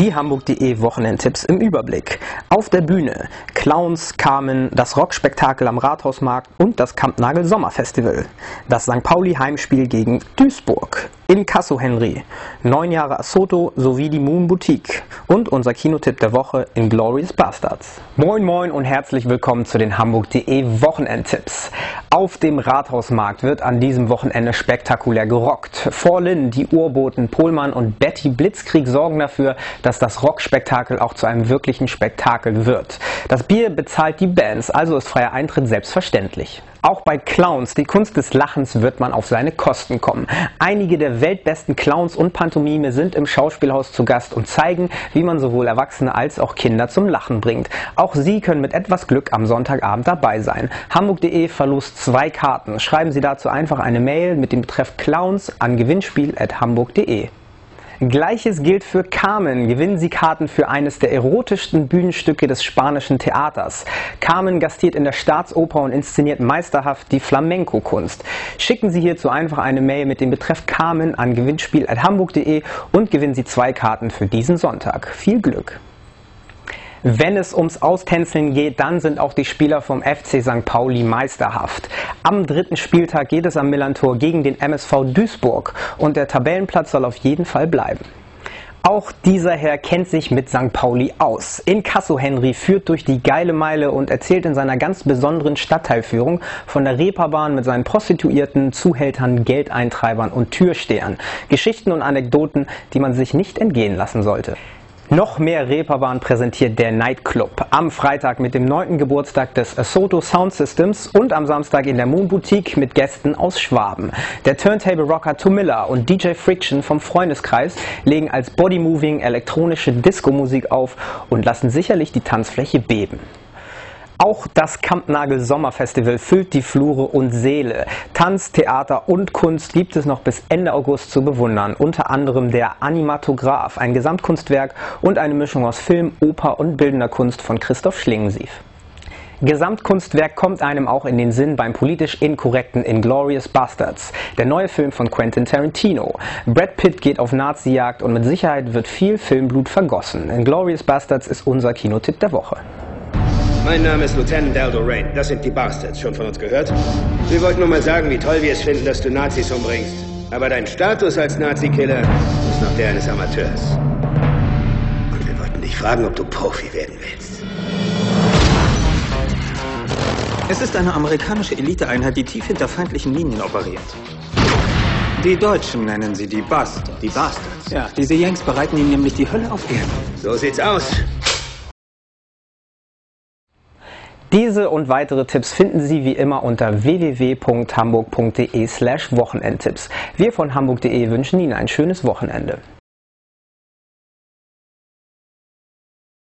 Die Hamburg.de Wochenendtipps im Überblick. Auf der Bühne Clowns, Carmen, das Rockspektakel am Rathausmarkt und das Kampnagel Sommerfestival. Das St. Pauli Heimspiel gegen Duisburg. In Casso Henry, neun Jahre Asoto sowie die Moon Boutique und unser Kinotipp der Woche in Glorious Bastards. Moin moin und herzlich willkommen zu den Hamburg.de Wochenendtipps. Auf dem Rathausmarkt wird an diesem Wochenende spektakulär gerockt. Vorlin, die Urboten Pohlmann und Betty Blitzkrieg sorgen dafür, dass das Rockspektakel auch zu einem wirklichen Spektakel wird. Das Bier bezahlt die Bands, also ist freier Eintritt selbstverständlich. Auch bei Clowns, die Kunst des Lachens, wird man auf seine Kosten kommen. Einige der weltbesten Clowns und Pantomime sind im Schauspielhaus zu Gast und zeigen, wie man sowohl Erwachsene als auch Kinder zum Lachen bringt. Auch Sie können mit etwas Glück am Sonntagabend dabei sein. Hamburg.de verlost zwei Karten. Schreiben Sie dazu einfach eine Mail mit dem Betreff Clowns an gewinnspiel.hamburg.de. Gleiches gilt für Carmen. Gewinnen Sie Karten für eines der erotischsten Bühnenstücke des spanischen Theaters. Carmen gastiert in der Staatsoper und inszeniert meisterhaft die Flamenco-Kunst. Schicken Sie hierzu einfach eine Mail mit dem Betreff Carmen an gewinnspiel.hamburg.de und gewinnen Sie zwei Karten für diesen Sonntag. Viel Glück! Wenn es ums Austänzeln geht, dann sind auch die Spieler vom FC St. Pauli meisterhaft. Am dritten Spieltag geht es am Millantor gegen den MSV Duisburg und der Tabellenplatz soll auf jeden Fall bleiben. Auch dieser Herr kennt sich mit St. Pauli aus. Inkasso Henry führt durch die geile Meile und erzählt in seiner ganz besonderen Stadtteilführung von der Reeperbahn mit seinen Prostituierten, Zuhältern, Geldeintreibern und Türstehern. Geschichten und Anekdoten, die man sich nicht entgehen lassen sollte. Noch mehr Reeperbahn präsentiert der Nightclub. Am Freitag mit dem 9. Geburtstag des Asoto Sound Systems und am Samstag in der Moon Boutique mit Gästen aus Schwaben. Der Turntable Rocker Tomilla und DJ Friction vom Freundeskreis legen als Bodymoving elektronische Disco-Musik auf und lassen sicherlich die Tanzfläche beben. Auch das Kampnagel Sommerfestival füllt die Flure und Seele. Tanz, Theater und Kunst gibt es noch bis Ende August zu bewundern. Unter anderem der Animatograph, ein Gesamtkunstwerk und eine Mischung aus Film, Oper und bildender Kunst von Christoph Schlingensief. Gesamtkunstwerk kommt einem auch in den Sinn beim politisch inkorrekten Inglorious Bastards, der neue Film von Quentin Tarantino. Brad Pitt geht auf Nazi-Jagd und mit Sicherheit wird viel Filmblut vergossen. Inglorious Bastards ist unser Kinotipp der Woche. Mein Name ist Lieutenant Aldo Rain. Das sind die Bastards. Schon von uns gehört? Wir wollten nur mal sagen, wie toll wir es finden, dass du Nazis umbringst. Aber dein Status als Nazi-Killer ist noch der eines Amateurs. Und wir wollten dich fragen, ob du Profi werden willst. Es ist eine amerikanische Eliteeinheit, die tief hinter feindlichen Linien operiert. Die Deutschen nennen sie die Bastards. Die Bastards? Ja, diese Yanks bereiten ihnen nämlich die Hölle auf Erden. So sieht's aus. Diese und weitere Tipps finden Sie wie immer unter www.hamburg.de slash Wochenendtipps. Wir von hamburg.de wünschen Ihnen ein schönes Wochenende.